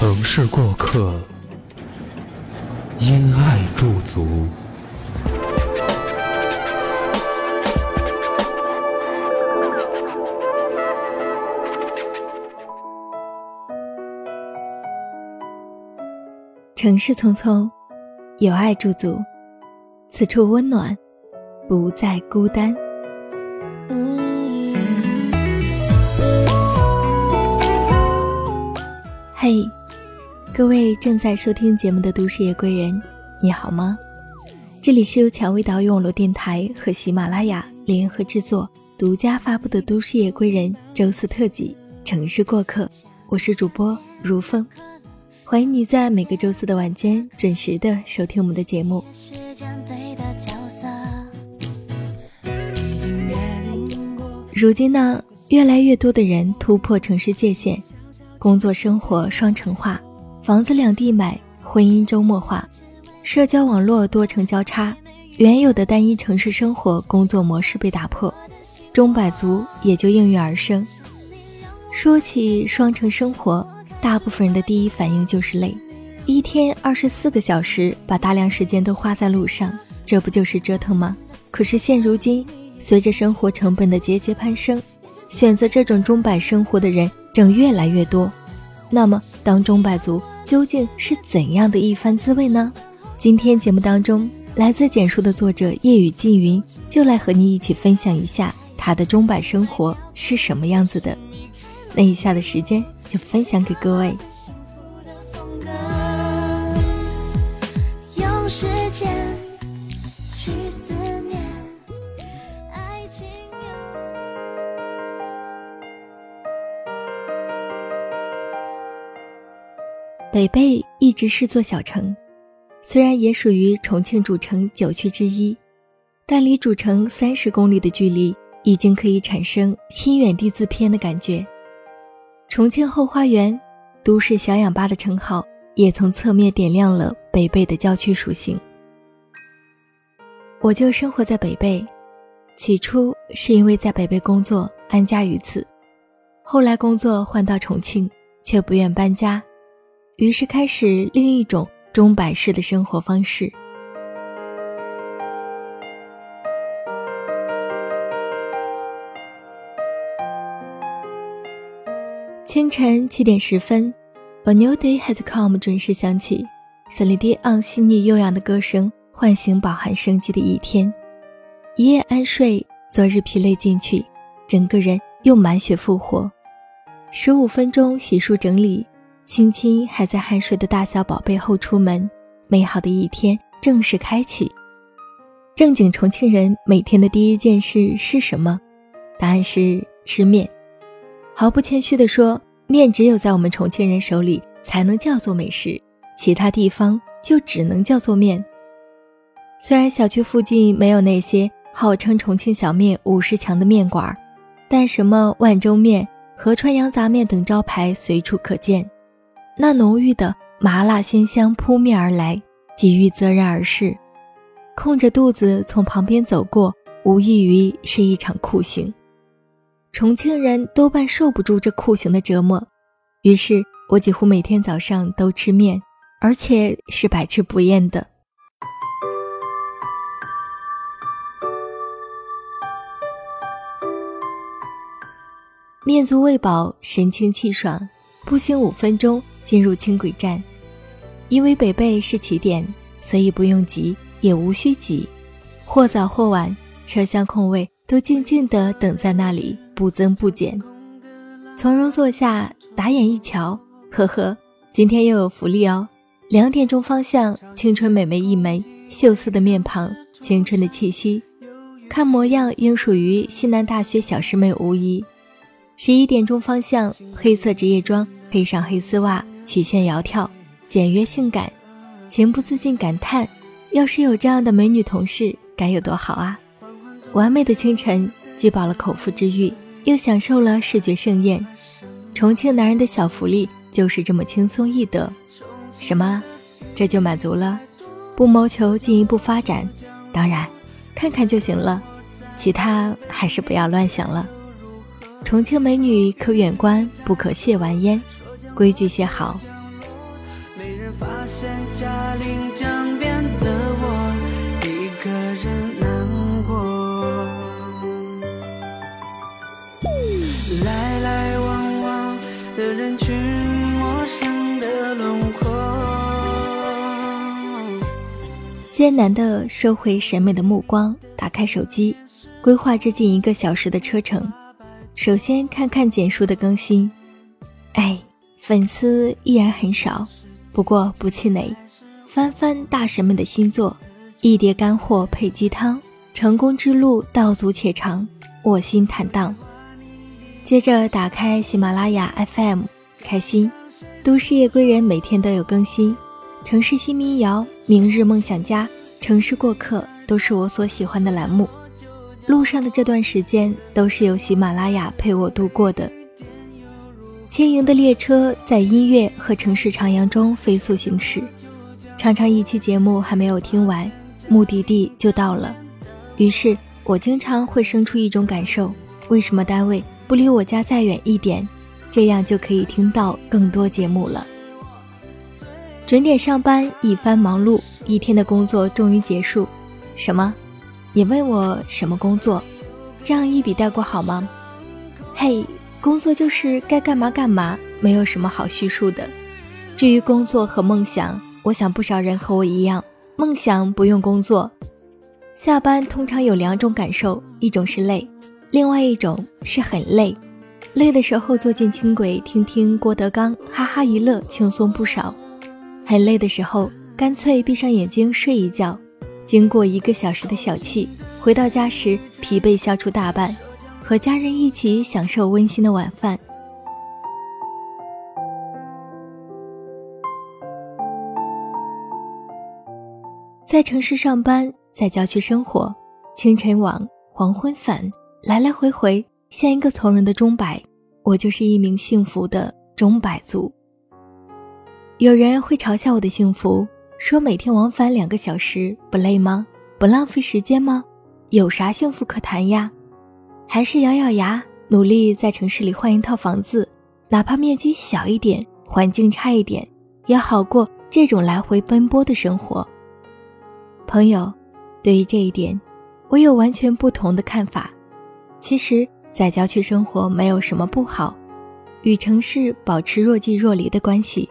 城市过客，因爱驻足。城市匆匆，有爱驻足，此处温暖，不再孤单。嘿。各位正在收听节目的都市夜归人，你好吗？这里是由蔷薇岛屿网络电台和喜马拉雅联合制作、独家发布的都市夜归人周四特辑《城市过客》，我是主播如风，欢迎你在每个周四的晚间准时的收听我们的节目。如今呢，越来越多的人突破城市界限，工作生活双城化。房子两地买，婚姻周末化，社交网络多城交叉，原有的单一城市生活工作模式被打破，中百族也就应运而生。说起双城生活，大部分人的第一反应就是累，一天二十四个小时，把大量时间都花在路上，这不就是折腾吗？可是现如今，随着生活成本的节节攀升，选择这种中百生活的人正越来越多。那么，当中百族。究竟是怎样的一番滋味呢？今天节目当中，来自简书的作者夜雨静云就来和你一起分享一下他的中版生活是什么样子的。那以下的时间就分享给各位。用时间北碚一直是座小城，虽然也属于重庆主城九区之一，但离主城三十公里的距离，已经可以产生心远地自偏的感觉。重庆后花园、都市小氧吧的称号，也从侧面点亮了北碚的郊区属性。我就生活在北碚，起初是因为在北碚工作安家于此，后来工作换到重庆，却不愿搬家。于是开始另一种钟摆式的生活方式。清晨七点十分，A new day has come，准时响起。森林迪昂细腻悠扬的歌声唤醒饱含生机的一天。一夜安睡，昨日疲累尽去，整个人又满血复活。十五分钟洗漱整理。亲亲还在酣睡的大小宝贝后出门，美好的一天正式开启。正经重庆人每天的第一件事是什么？答案是吃面。毫不谦虚地说，面只有在我们重庆人手里才能叫做美食，其他地方就只能叫做面。虽然小区附近没有那些号称重庆小面五十强的面馆，但什么万州面、合川羊杂面等招牌随处可见。那浓郁的麻辣鲜香扑面而来，几欲择然而逝。空着肚子从旁边走过，无异于是一场酷刑。重庆人多半受不住这酷刑的折磨，于是我几乎每天早上都吃面，而且是百吃不厌的。面足喂饱，神清气爽，步行五分钟。进入轻轨站，因为北碚是起点，所以不用急，也无需挤。或早或晚，车厢空位都静静地等在那里，不增不减。从容坐下，打眼一瞧，呵呵，今天又有福利哦！两点钟方向，青春美眉一枚，秀色的面庞，青春的气息，看模样应属于西南大学小师妹无疑。十一点钟方向，黑色职业装配上黑丝袜，曲线窈窕，简约性感，情不自禁感叹：要是有这样的美女同事，该有多好啊！完美的清晨，既饱了口腹之欲，又享受了视觉盛宴。重庆男人的小福利就是这么轻松易得。什么？这就满足了？不谋求进一步发展？当然，看看就行了，其他还是不要乱想了。重庆美女可远观，不可亵玩焉。规矩写好。没人发现嘉陵江边的我一个人难过。来来往往的人群，陌生的轮廓。艰难的收回审美的目光，打开手机，规划这近一个小时的车程。首先看看简书的更新，哎，粉丝依然很少，不过不气馁。翻翻大神们的新作，一碟干货配鸡汤，成功之路道阻且长，卧薪坦荡。接着打开喜马拉雅 FM，开心。都市夜归人每天都有更新，城市新民谣、明日梦想家、城市过客都是我所喜欢的栏目。路上的这段时间都是由喜马拉雅陪我度过的。轻盈的列车在音乐和城市徜徉中飞速行驶，常常一期节目还没有听完，目的地就到了。于是我经常会生出一种感受：为什么单位不离我家再远一点，这样就可以听到更多节目了？准点上班，一番忙碌，一天的工作终于结束。什么？你问我什么工作，这样一笔带过好吗？嘿，工作就是该干嘛干嘛，没有什么好叙述的。至于工作和梦想，我想不少人和我一样，梦想不用工作。下班通常有两种感受，一种是累，另外一种是很累。累的时候坐进轻轨，听听郭德纲，哈哈一乐，轻松不少。很累的时候，干脆闭上眼睛睡一觉。经过一个小时的小憩，回到家时疲惫消除大半，和家人一起享受温馨的晚饭。在城市上班，在郊区生活，清晨往，黄昏返，来来回回，像一个从容的钟摆。我就是一名幸福的钟摆族。有人会嘲笑我的幸福。说每天往返两个小时不累吗？不浪费时间吗？有啥幸福可谈呀？还是咬咬牙，努力在城市里换一套房子，哪怕面积小一点，环境差一点，也好过这种来回奔波的生活。朋友，对于这一点，我有完全不同的看法。其实，在郊区生活没有什么不好，与城市保持若即若离的关系。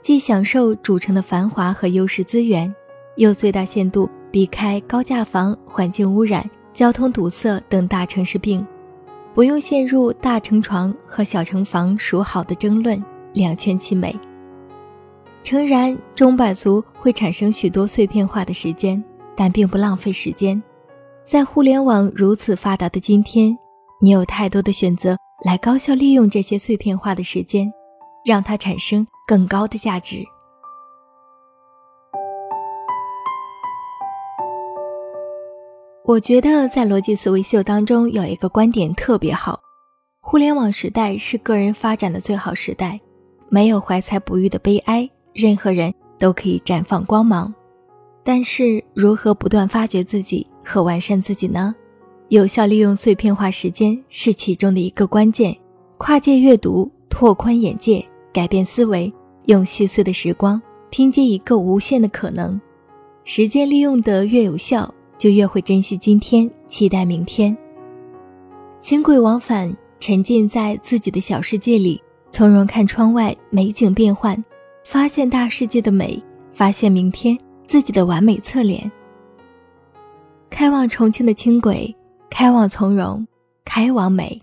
既享受主城的繁华和优势资源，又最大限度避开高价房、环境污染、交通堵塞等大城市病，不用陷入大城床和小城房孰好的争论，两全其美。诚然，钟摆族会产生许多碎片化的时间，但并不浪费时间。在互联网如此发达的今天，你有太多的选择来高效利用这些碎片化的时间，让它产生。更高的价值。我觉得在逻辑思维秀当中有一个观点特别好：互联网时代是个人发展的最好时代，没有怀才不遇的悲哀，任何人都可以绽放光芒。但是，如何不断发掘自己和完善自己呢？有效利用碎片化时间是其中的一个关键。跨界阅读，拓宽眼界，改变思维。用细碎的时光拼接一个无限的可能，时间利用得越有效，就越会珍惜今天，期待明天。轻轨往返，沉浸在自己的小世界里，从容看窗外美景变幻，发现大世界的美，发现明天自己的完美侧脸。开往重庆的轻轨，开往从容，开往美。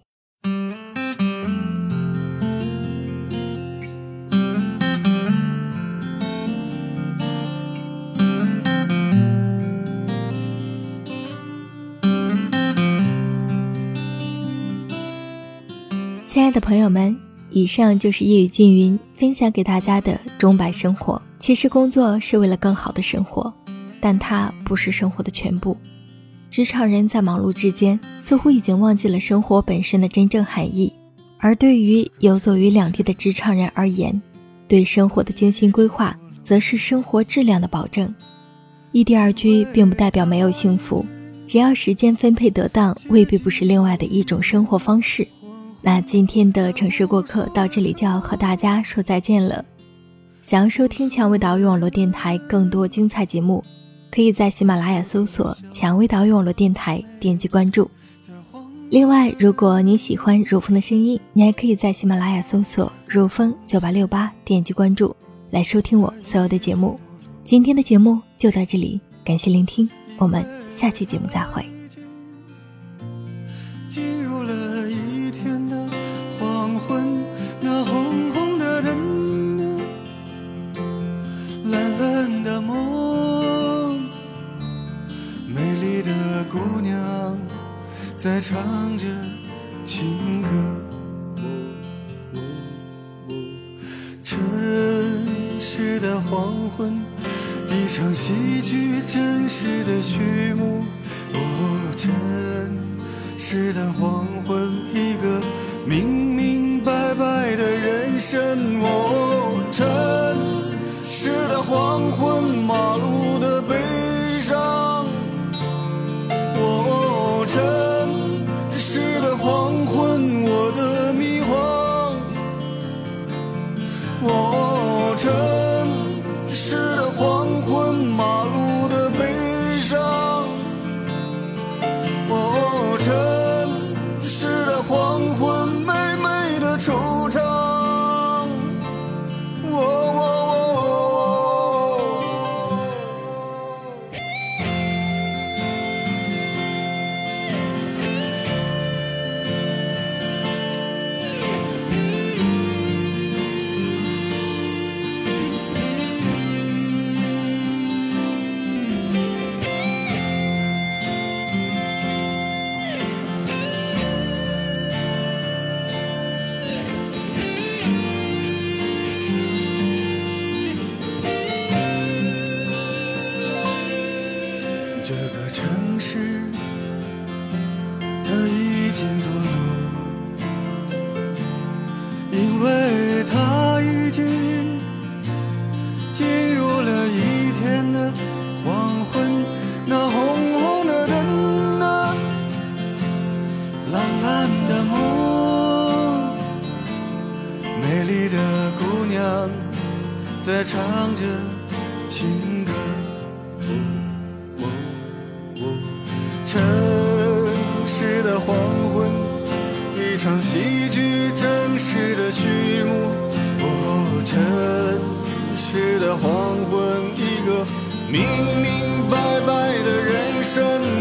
亲爱的朋友们，以上就是夜雨静云分享给大家的钟白生活。其实工作是为了更好的生活，但它不是生活的全部。职场人在忙碌之间，似乎已经忘记了生活本身的真正含义。而对于游走于两地的职场人而言，对生活的精心规划，则是生活质量的保证。异地而居并不代表没有幸福，只要时间分配得当，未必不是另外的一种生活方式。那今天的城市过客到这里就要和大家说再见了。想要收听蔷薇岛屿网络电台更多精彩节目，可以在喜马拉雅搜索“蔷薇岛屿网络电台”，点击关注。另外，如果你喜欢如风的声音，你还可以在喜马拉雅搜索“如风九八六八”，点击关注来收听我所有的节目。今天的节目就到这里，感谢聆听，我们下期节目再会。在唱着情歌，城市的黄昏，一场戏剧真实的序幕。哦，城市的黄昏，一个明明明白白的人生。